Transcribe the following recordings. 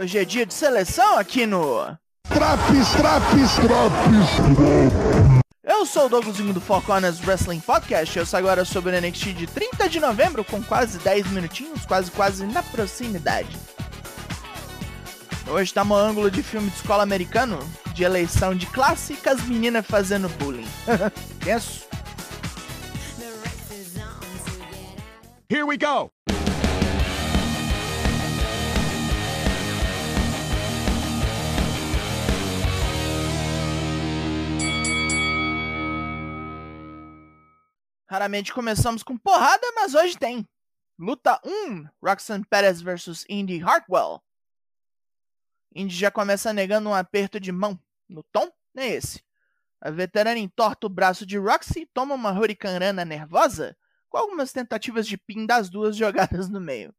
Hoje é dia de seleção aqui no. Traps, traps, traps. Eu sou o Douglasinho do Four Corners Wrestling Podcast. Eu sou agora sobre o NXT de 30 de novembro, com quase 10 minutinhos, quase quase na proximidade. Hoje tá no ângulo de filme de escola americano, de eleição de classe com as meninas fazendo bullying. Penso. Here we go. Raramente começamos com porrada, mas hoje tem. Luta 1: Roxanne Perez vs Indy Hartwell. Indy já começa negando um aperto de mão. No tom, nem esse. A veterana entorta o braço de Roxy e toma uma hurricanrana nervosa, com algumas tentativas de pin das duas jogadas no meio.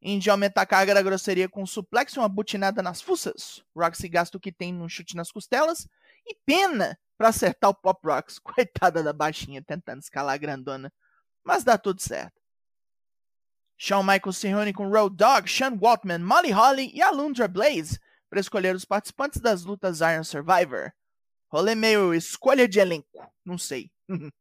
Indy aumenta a carga da grosseria com um suplex e uma butinada nas fuças. Roxy gasta o que tem num chute nas costelas e pena para acertar o Pop Rocks. Coitada da baixinha tentando escalar a grandona. Mas dá tudo certo. Shawn Michaels se reúne com Road Dogg, Sean Waltman, Molly Holly e Alundra Blaze para escolher os participantes das lutas Iron Survivor. Rolê meio escolha de elenco, não sei.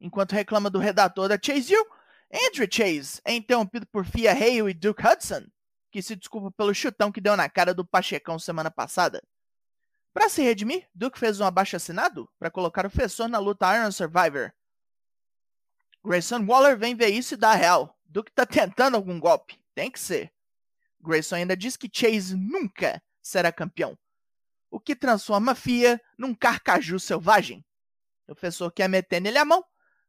Enquanto reclama do redator da Chase U, Andrew Chase é interrompido por Fia Hale e Duke Hudson, que se desculpa pelo chutão que deu na cara do Pachecão semana passada. Para se redimir, Duke fez um abaixo-assinado para colocar o Fessor na luta Iron Survivor. Grayson Waller vem ver isso e dá real. Duke tá tentando algum golpe. Tem que ser. Grayson ainda diz que Chase nunca será campeão. O que transforma Fia num carcaju selvagem. O professor quer meter nele a mão,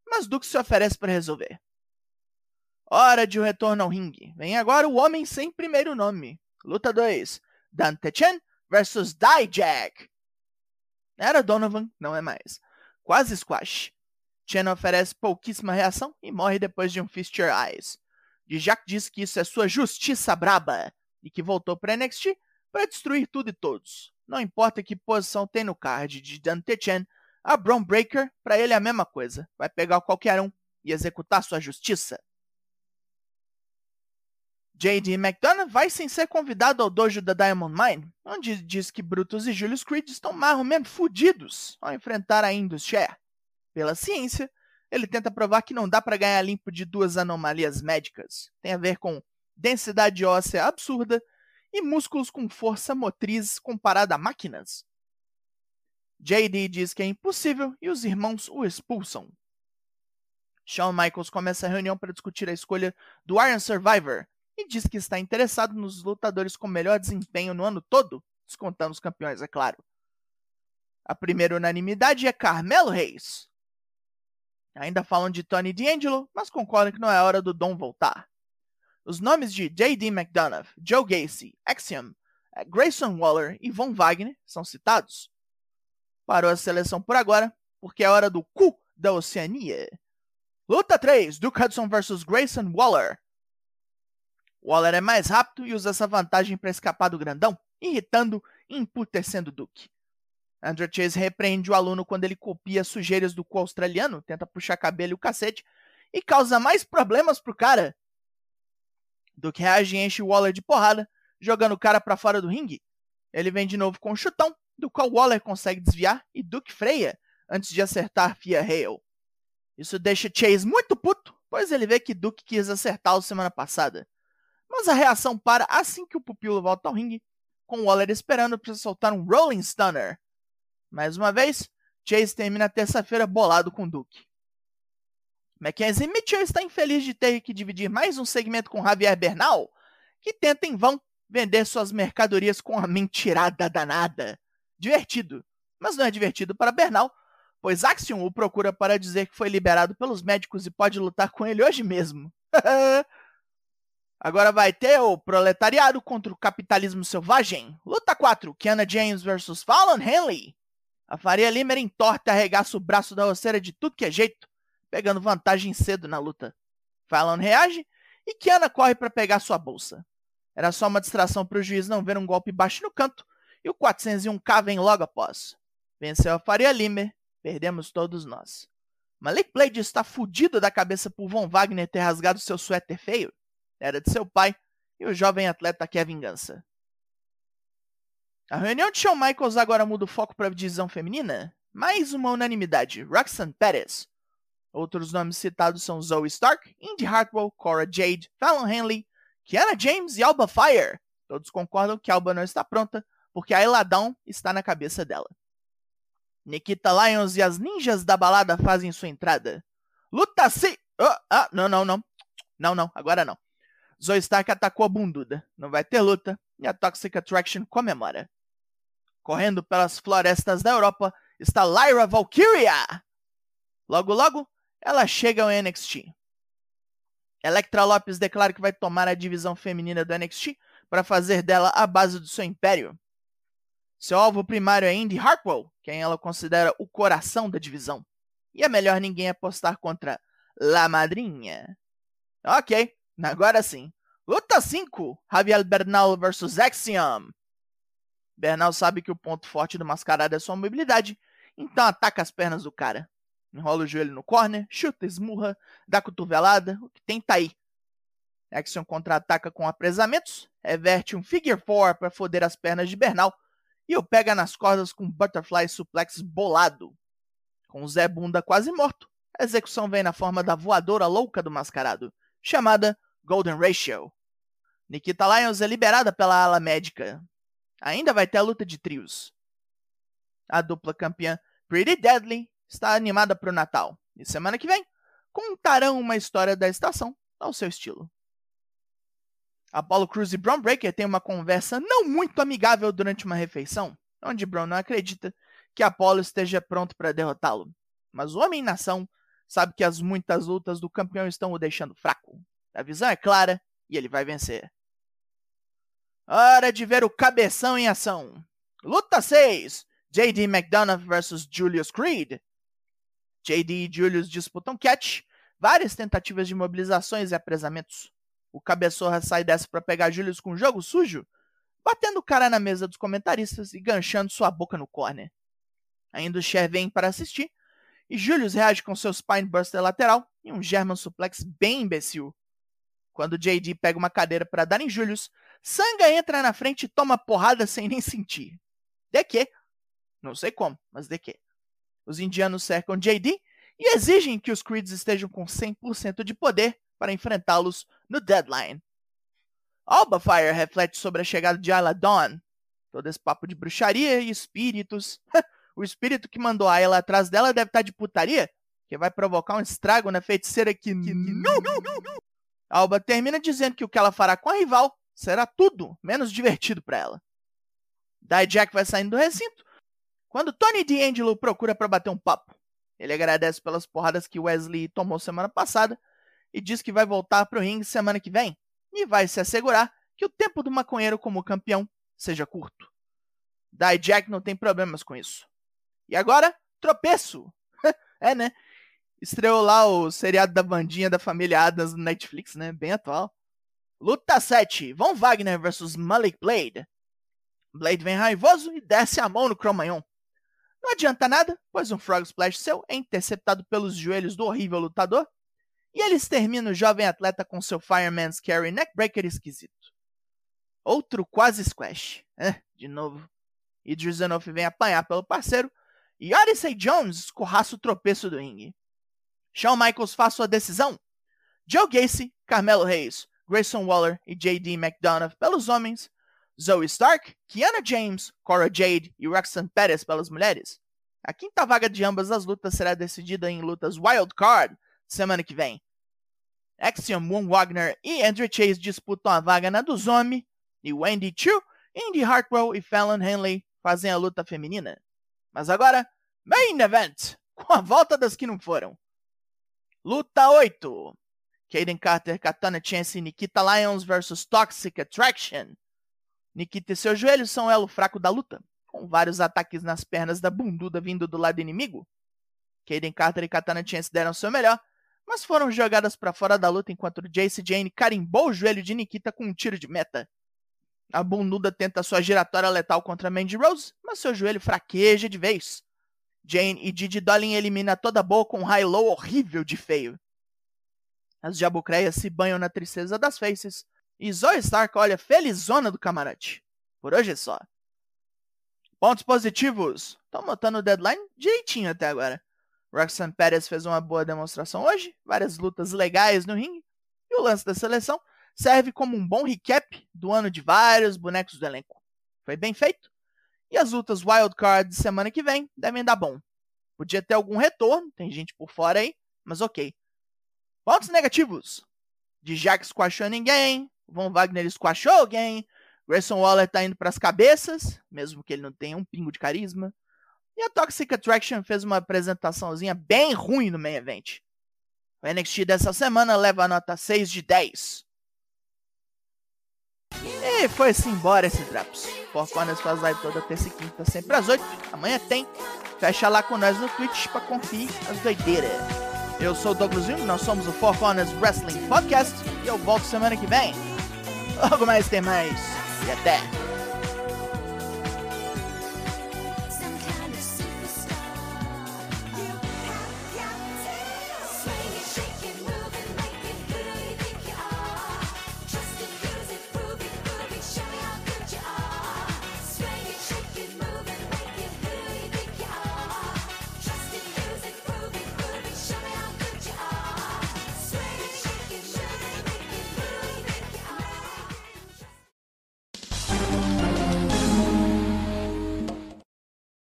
mas Duke se oferece para resolver. Hora de um retorno ao ringue. Vem agora o homem sem primeiro nome. Luta 2. Dante Chen versus Dijak. Era Donovan, não é mais. Quase squash. Chen oferece pouquíssima reação e morre depois de um Fist Your Eyes. Dijak diz que isso é sua justiça braba e que voltou para NXT para destruir tudo e todos. Não importa que posição tem no card de Dante Chen, a Brown Breaker, para ele é a mesma coisa. Vai pegar qualquer um e executar sua justiça. J.D. McDonough vai sem ser convidado ao dojo da Diamond Mine, onde diz que Brutus e Julius Creed estão menos fudidos ao enfrentar a Indus Share. Pela ciência, ele tenta provar que não dá para ganhar limpo de duas anomalias médicas. Tem a ver com densidade óssea absurda e músculos com força motriz comparada a máquinas. JD diz que é impossível e os irmãos o expulsam. Shawn Michaels começa a reunião para discutir a escolha do Iron Survivor, e diz que está interessado nos lutadores com melhor desempenho no ano todo, descontando os campeões, é claro. A primeira unanimidade é Carmelo Reis. Ainda falam de Tony D'Angelo, mas concordam que não é hora do Dom voltar. Os nomes de J.D. McDonough, Joe Gacy, Axiom, eh, Grayson Waller e Von Wagner são citados. Parou a seleção por agora, porque é hora do cu da Oceania. Luta 3: Duke Hudson vs Grayson Waller. Waller é mais rápido e usa essa vantagem para escapar do grandão, irritando e emputecendo Duke. Andrew Chase repreende o aluno quando ele copia sujeiras do cu australiano, tenta puxar cabelo e o cacete, e causa mais problemas pro cara. Duke reage e enche Waller de porrada, jogando o cara para fora do ringue. Ele vem de novo com um chutão, do qual Waller consegue desviar e Duke freia antes de acertar Fia Hale. Isso deixa Chase muito puto, pois ele vê que Duke quis acertá-lo semana passada mas a reação para assim que o pupilo volta ao ringue, com Waller esperando para soltar um Rolling Stunner. Mais uma vez, Chase termina terça-feira bolado com Duke. Mackenzie Mitchell está infeliz de ter que dividir mais um segmento com Javier Bernal, que tenta em vão vender suas mercadorias com a mentirada danada. Divertido, mas não é divertido para Bernal, pois Axiom o procura para dizer que foi liberado pelos médicos e pode lutar com ele hoje mesmo. Agora vai ter o proletariado contra o capitalismo selvagem. Luta 4, Kiana James versus Fallon Henley. A Faria Limer entorta e arregaça o braço da roceira de tudo que é jeito, pegando vantagem cedo na luta. Fallon reage e Kiana corre para pegar sua bolsa. Era só uma distração para o juiz não ver um golpe baixo no canto, e o 401k vem logo após. Venceu a Faria Limer, perdemos todos nós. Malik Blade está fudido da cabeça por Von Wagner ter rasgado seu suéter feio era de seu pai e o jovem atleta quer vingança. A reunião de Shawn Michaels agora muda o foco para a divisão feminina. Mais uma unanimidade: Roxanne Perez. Outros nomes citados são Zoe Stark, Indy Hartwell, Cora Jade, Fallon Henley, Kiana James e Alba Fire. Todos concordam que Alba não está pronta, porque a Ella Dawn está na cabeça dela. Nikita Lyons e as ninjas da balada fazem sua entrada. Luta se. Oh, ah, não, não, não. Não, não, agora não. Zoe Stark atacou a bunduda. Não vai ter luta e a Toxic Attraction comemora. Correndo pelas florestas da Europa está Lyra Valkyria. Logo, logo, ela chega ao NXT. Electra Lopes declara que vai tomar a divisão feminina do NXT para fazer dela a base do seu império. Seu alvo primário é Indy Hartwell, quem ela considera o coração da divisão. E é melhor ninguém apostar contra La Madrinha. Ok, agora sim. Luta 5: Javier Bernal vs Axiom. Bernal sabe que o ponto forte do mascarado é sua mobilidade, então ataca as pernas do cara. Enrola o joelho no corner, chuta, esmurra, dá cotovelada, o que tem tá aí. Action contra-ataca com apresamentos, reverte um figure four para foder as pernas de Bernal e o pega nas cordas com butterfly suplex bolado. Com o Zé Bunda quase morto, a execução vem na forma da voadora louca do mascarado, chamada Golden Ratio. Nikita Lyons é liberada pela ala médica. Ainda vai ter a luta de trios. A dupla campeã Pretty Deadly está animada para o Natal. E semana que vem contarão uma história da estação ao seu estilo. Apollo Crews e Braun Breaker têm uma conversa não muito amigável durante uma refeição, onde Braun não acredita que Apollo esteja pronto para derrotá-lo. Mas o Homem-Nação sabe que as muitas lutas do campeão estão o deixando fraco. A visão é clara e ele vai vencer. Hora de ver o cabeção em ação. Luta 6: JD McDonough vs Julius Creed. JD e Julius disputam catch, várias tentativas de mobilizações e apresamentos. O cabeçorra sai dessa para pegar Julius com jogo sujo, batendo o cara na mesa dos comentaristas e ganchando sua boca no corner. Ainda o Cher vem para assistir, e Julius reage com seu Spinebuster lateral e um German Suplex bem imbecil. Quando JD pega uma cadeira para dar em Julius, Sanga entra na frente e toma porrada sem nem sentir. De quê? Não sei como, mas de quê? Os indianos cercam JD e exigem que os Creeds estejam com 100% de poder para enfrentá-los no deadline. Alba Fire reflete sobre a chegada de Ayla Dawn. Todo esse papo de bruxaria e espíritos. o espírito que mandou Ayla atrás dela deve estar de putaria, que vai provocar um estrago na feiticeira que... que... Alba termina dizendo que o que ela fará com a rival será tudo menos divertido para ela. Jack vai saindo do recinto quando Tony D'Angelo procura para bater um papo. Ele agradece pelas porradas que Wesley tomou semana passada e diz que vai voltar para o ringue semana que vem e vai se assegurar que o tempo do maconheiro como campeão seja curto. Jack não tem problemas com isso. E agora, tropeço! é, né? Estreou lá o seriado da bandinha da família Adams no Netflix, né? Bem atual. Luta 7. Von Wagner vs Malik Blade. Blade vem raivoso e desce a mão no Cromanhon. Não adianta nada, pois um Frog Splash seu é interceptado pelos joelhos do horrível lutador, e ele extermina o jovem atleta com seu Fireman's Carry Neckbreaker esquisito. Outro quase squash. É, de novo. Idris Enough vem apanhar pelo parceiro, e Odyssey Jones escorraça o tropeço do ringue. Shawn Michaels faz sua decisão. Joe Gacy, Carmelo Reis, Grayson Waller e J.D. McDonough pelos homens, Zoe Stark, Kiana James, Cora Jade e Roxanne Perez pelas mulheres. A quinta vaga de ambas as lutas será decidida em lutas Wild Card semana que vem. Axiom, Moon Wagner e Andrew Chase disputam a vaga na dos homens e Wendy Chu, Indy Hartwell e Fallon Henley fazem a luta feminina. Mas agora, Main Event, com a volta das que não foram. Luta 8. Kaden Carter, Katana Chance e Nikita Lyons vs Toxic Attraction. Nikita e seus joelhos são o elo fraco da luta, com vários ataques nas pernas da bunduda vindo do lado inimigo. Kaden Carter e Katana Chance deram seu melhor, mas foram jogadas para fora da luta enquanto Jace Jane carimbou o joelho de Nikita com um tiro de meta. A bunduda tenta sua giratória letal contra Mandy Rose, mas seu joelho fraqueja de vez. Jane e Didi Dolin elimina toda boa com um high-low horrível de feio. As jabucreias se banham na tristeza das faces, E Zoe Stark olha felizona do camarote. Por hoje é só. Pontos positivos. Estão notando o deadline direitinho até agora. Roxanne Perez fez uma boa demonstração hoje, várias lutas legais no ringue. E o lance da seleção serve como um bom recap do ano de vários bonecos do elenco. Foi bem feito. E as lutas wildcard de semana que vem devem dar bom. Podia ter algum retorno, tem gente por fora aí, mas ok. Pontos negativos. De Jack squashou ninguém, Von Wagner squashou alguém, Grayson Waller tá indo para as cabeças, mesmo que ele não tenha um pingo de carisma. E a Toxic Attraction fez uma apresentaçãozinha bem ruim no main event. O NXT dessa semana leva a nota 6 de 10. E foi-se embora esse Drops. Corners faz live toda terça e quinta, sempre às 8. Amanhã tem. Fecha lá com nós no Twitch pra conferir as doideiras. Eu sou o Douglas Jung, nós somos o Four Corners Wrestling Podcast e eu volto semana que vem. Logo mais tem mais. E até!